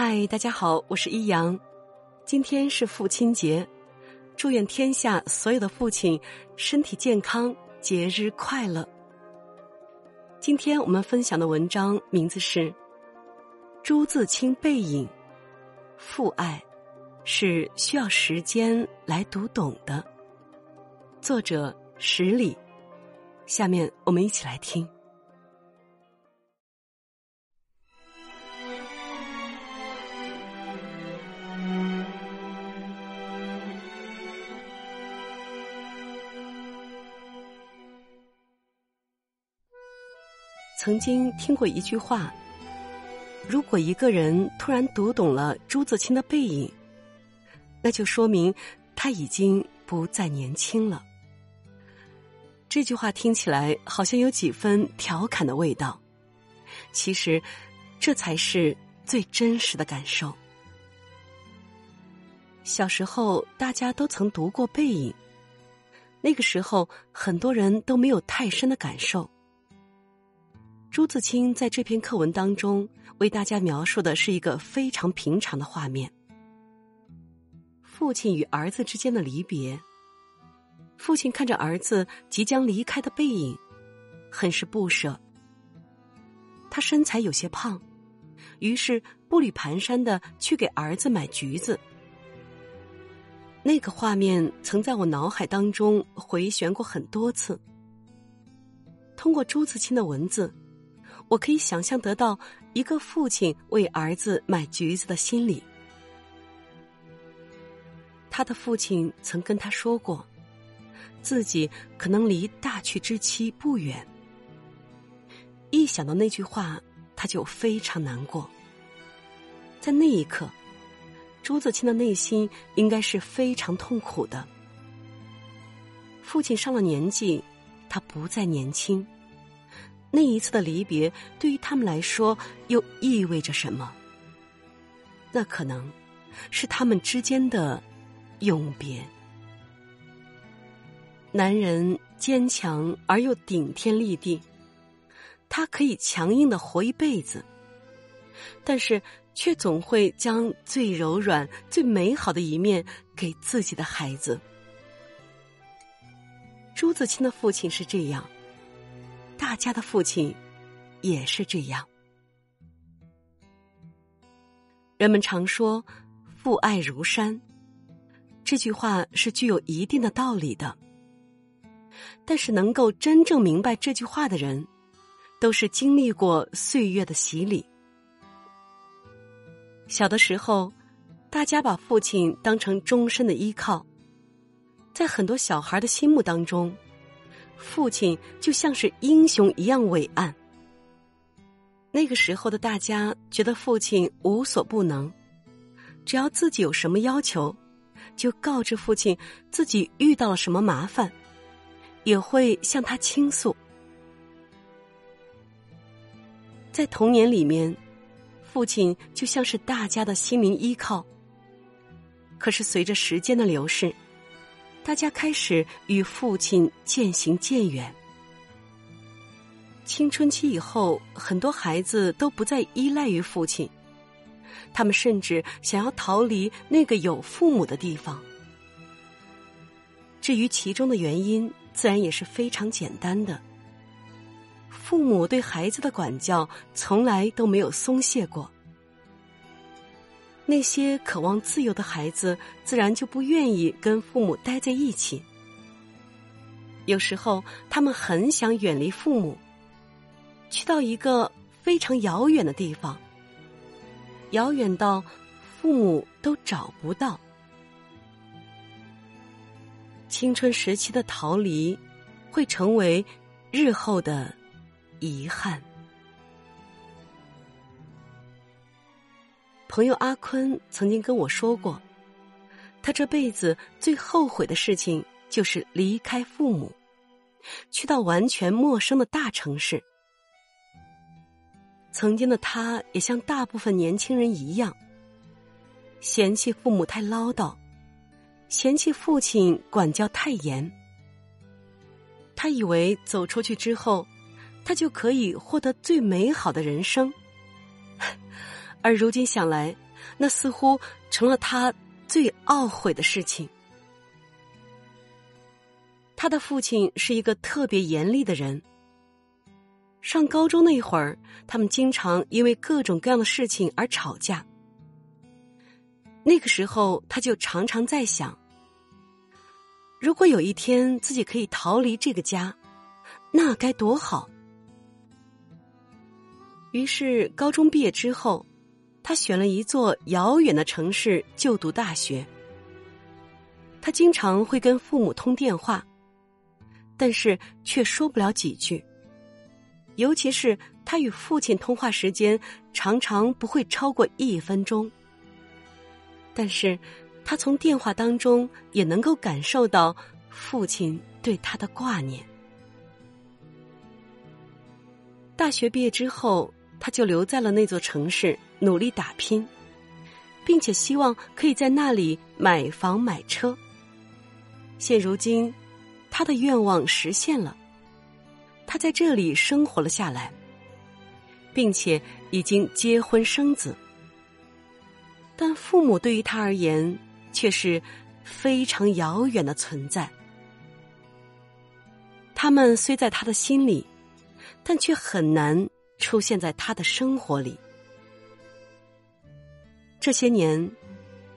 嗨，大家好，我是一阳。今天是父亲节，祝愿天下所有的父亲身体健康，节日快乐。今天我们分享的文章名字是《朱自清背影》，父爱是需要时间来读懂的。作者十里，下面我们一起来听。曾经听过一句话：如果一个人突然读懂了朱自清的背影，那就说明他已经不再年轻了。这句话听起来好像有几分调侃的味道，其实这才是最真实的感受。小时候大家都曾读过《背影》，那个时候很多人都没有太深的感受。朱自清在这篇课文当中为大家描述的是一个非常平常的画面：父亲与儿子之间的离别。父亲看着儿子即将离开的背影，很是不舍。他身材有些胖，于是步履蹒跚的去给儿子买橘子。那个画面曾在我脑海当中回旋过很多次。通过朱自清的文字。我可以想象得到一个父亲为儿子买橘子的心理。他的父亲曾跟他说过，自己可能离大去之期不远。一想到那句话，他就非常难过。在那一刻，朱自清的内心应该是非常痛苦的。父亲上了年纪，他不再年轻。那一次的离别，对于他们来说又意味着什么？那可能是他们之间的永别。男人坚强而又顶天立地，他可以强硬的活一辈子，但是却总会将最柔软、最美好的一面给自己的孩子。朱自清的父亲是这样。大家的父亲也是这样。人们常说“父爱如山”，这句话是具有一定的道理的。但是，能够真正明白这句话的人，都是经历过岁月的洗礼。小的时候，大家把父亲当成终身的依靠，在很多小孩的心目当中。父亲就像是英雄一样伟岸。那个时候的大家觉得父亲无所不能，只要自己有什么要求，就告知父亲自己遇到了什么麻烦，也会向他倾诉。在童年里面，父亲就像是大家的心灵依靠。可是随着时间的流逝。大家开始与父亲渐行渐远。青春期以后，很多孩子都不再依赖于父亲，他们甚至想要逃离那个有父母的地方。至于其中的原因，自然也是非常简单的：父母对孩子的管教从来都没有松懈过。那些渴望自由的孩子，自然就不愿意跟父母待在一起。有时候，他们很想远离父母，去到一个非常遥远的地方，遥远到父母都找不到。青春时期的逃离，会成为日后的遗憾。朋友阿坤曾经跟我说过，他这辈子最后悔的事情就是离开父母，去到完全陌生的大城市。曾经的他也像大部分年轻人一样，嫌弃父母太唠叨，嫌弃父亲管教太严。他以为走出去之后，他就可以获得最美好的人生。而如今想来，那似乎成了他最懊悔的事情。他的父亲是一个特别严厉的人。上高中那一会儿，他们经常因为各种各样的事情而吵架。那个时候，他就常常在想：如果有一天自己可以逃离这个家，那该多好。于是，高中毕业之后，他选了一座遥远的城市就读大学。他经常会跟父母通电话，但是却说不了几句。尤其是他与父亲通话时间常常不会超过一分钟，但是他从电话当中也能够感受到父亲对他的挂念。大学毕业之后。他就留在了那座城市，努力打拼，并且希望可以在那里买房买车。现如今，他的愿望实现了，他在这里生活了下来，并且已经结婚生子。但父母对于他而言却是非常遥远的存在。他们虽在他的心里，但却很难。出现在他的生活里。这些年，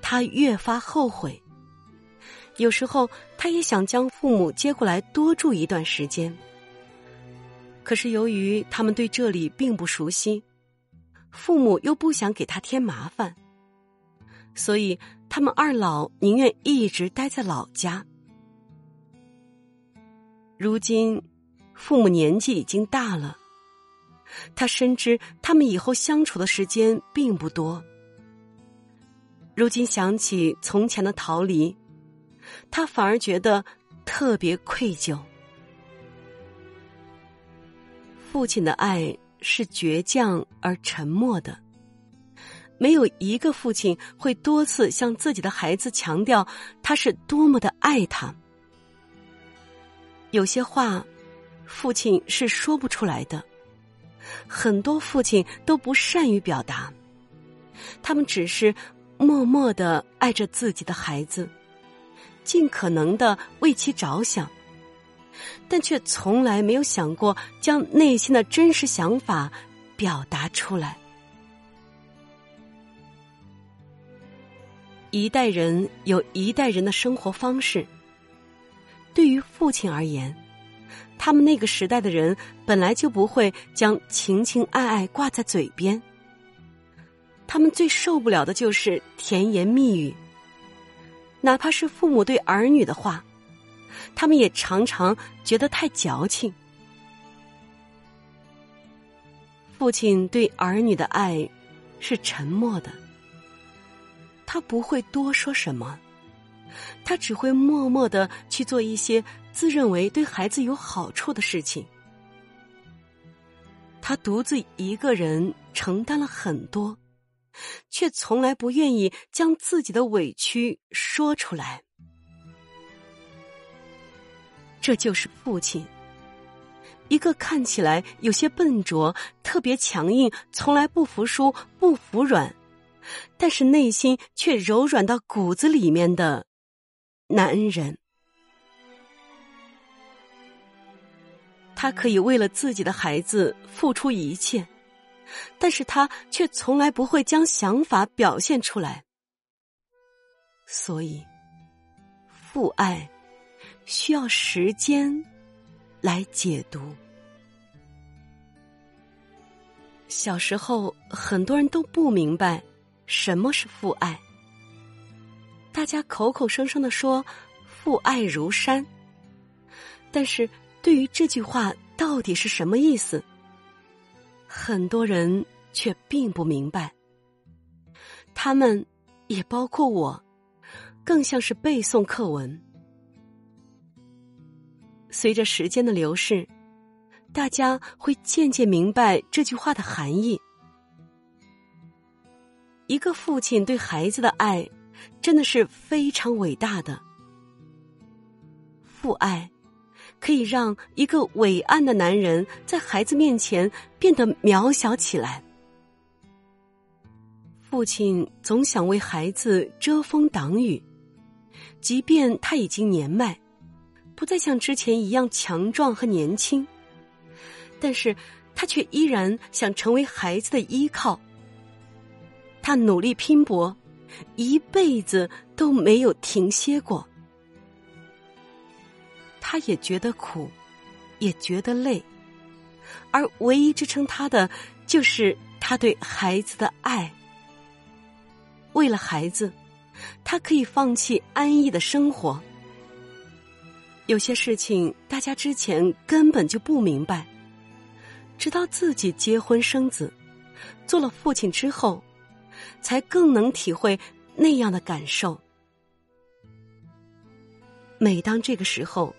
他越发后悔。有时候，他也想将父母接过来多住一段时间。可是，由于他们对这里并不熟悉，父母又不想给他添麻烦，所以他们二老宁愿一直待在老家。如今，父母年纪已经大了。他深知他们以后相处的时间并不多。如今想起从前的逃离，他反而觉得特别愧疚。父亲的爱是倔强而沉默的，没有一个父亲会多次向自己的孩子强调他是多么的爱他。有些话，父亲是说不出来的。很多父亲都不善于表达，他们只是默默的爱着自己的孩子，尽可能的为其着想，但却从来没有想过将内心的真实想法表达出来。一代人有一代人的生活方式，对于父亲而言。他们那个时代的人本来就不会将情情爱爱挂在嘴边，他们最受不了的就是甜言蜜语，哪怕是父母对儿女的话，他们也常常觉得太矫情。父亲对儿女的爱是沉默的，他不会多说什么。他只会默默的去做一些自认为对孩子有好处的事情。他独自一个人承担了很多，却从来不愿意将自己的委屈说出来。这就是父亲，一个看起来有些笨拙、特别强硬、从来不服输、不服软，但是内心却柔软到骨子里面的。男人，他可以为了自己的孩子付出一切，但是他却从来不会将想法表现出来。所以，父爱需要时间来解读。小时候，很多人都不明白什么是父爱。大家口口声声的说“父爱如山”，但是对于这句话到底是什么意思，很多人却并不明白。他们，也包括我，更像是背诵课文。随着时间的流逝，大家会渐渐明白这句话的含义。一个父亲对孩子的爱。真的是非常伟大的，父爱可以让一个伟岸的男人在孩子面前变得渺小起来。父亲总想为孩子遮风挡雨，即便他已经年迈，不再像之前一样强壮和年轻，但是他却依然想成为孩子的依靠。他努力拼搏，一辈子都没有停歇过。他也觉得苦，也觉得累，而唯一支撑他的，就是他对孩子的爱。为了孩子，他可以放弃安逸的生活。有些事情大家之前根本就不明白，直到自己结婚生子，做了父亲之后，才更能体会那样的感受。每当这个时候，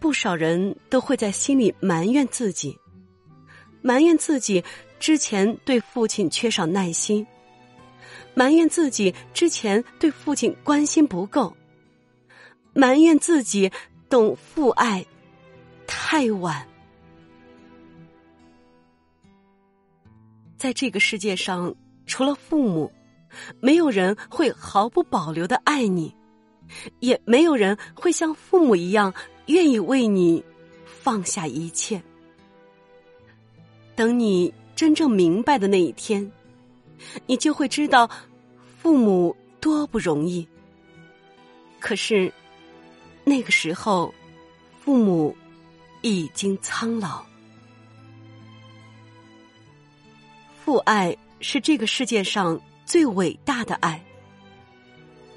不少人都会在心里埋怨自己，埋怨自己之前对父亲缺少耐心。埋怨自己之前对父亲关心不够，埋怨自己懂父爱太晚。在这个世界上，除了父母，没有人会毫不保留的爱你，也没有人会像父母一样愿意为你放下一切。等你真正明白的那一天。你就会知道，父母多不容易。可是，那个时候，父母已经苍老。父爱是这个世界上最伟大的爱。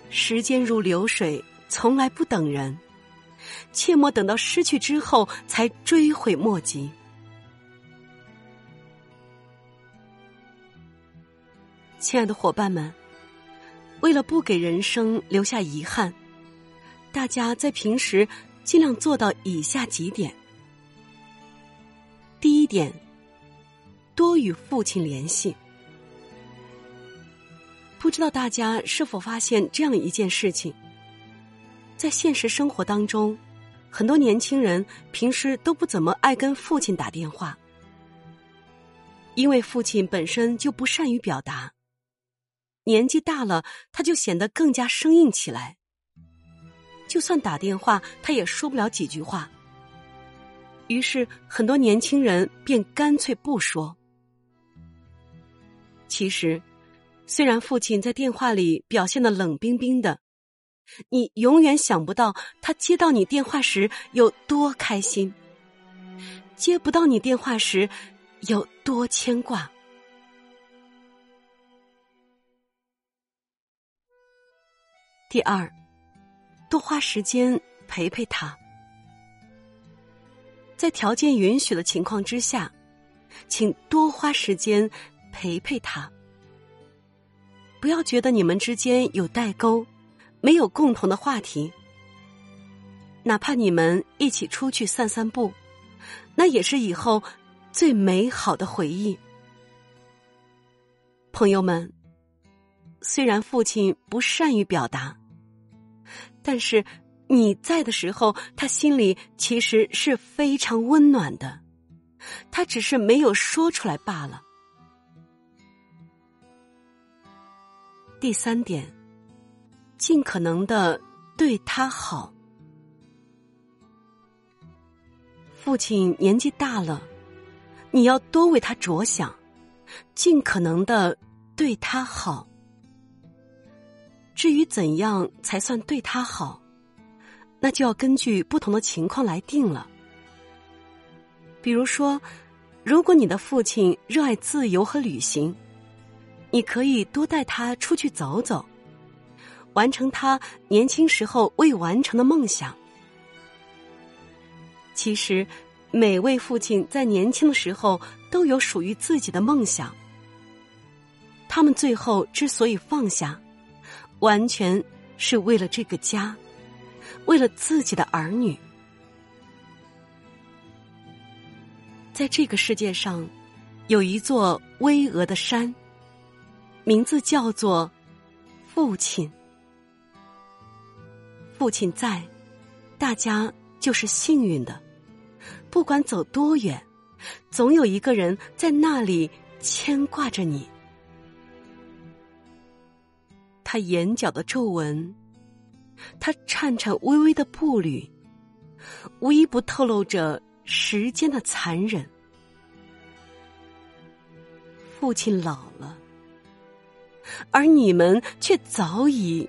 时间如流水，从来不等人，切莫等到失去之后才追悔莫及。亲爱的伙伴们，为了不给人生留下遗憾，大家在平时尽量做到以下几点。第一点，多与父亲联系。不知道大家是否发现这样一件事情：在现实生活当中，很多年轻人平时都不怎么爱跟父亲打电话，因为父亲本身就不善于表达。年纪大了，他就显得更加生硬起来。就算打电话，他也说不了几句话。于是，很多年轻人便干脆不说。其实，虽然父亲在电话里表现的冷冰冰的，你永远想不到他接到你电话时有多开心，接不到你电话时有多牵挂。第二，多花时间陪陪他。在条件允许的情况之下，请多花时间陪陪他。不要觉得你们之间有代沟，没有共同的话题。哪怕你们一起出去散散步，那也是以后最美好的回忆。朋友们，虽然父亲不善于表达。但是你在的时候，他心里其实是非常温暖的，他只是没有说出来罢了。第三点，尽可能的对他好。父亲年纪大了，你要多为他着想，尽可能的对他好。至于怎样才算对他好，那就要根据不同的情况来定了。比如说，如果你的父亲热爱自由和旅行，你可以多带他出去走走，完成他年轻时候未完成的梦想。其实，每位父亲在年轻的时候都有属于自己的梦想，他们最后之所以放下。完全是为了这个家，为了自己的儿女。在这个世界上，有一座巍峨的山，名字叫做父亲。父亲在，大家就是幸运的。不管走多远，总有一个人在那里牵挂着你。他眼角的皱纹，他颤颤巍巍的步履，无一不透露着时间的残忍。父亲老了，而你们却早已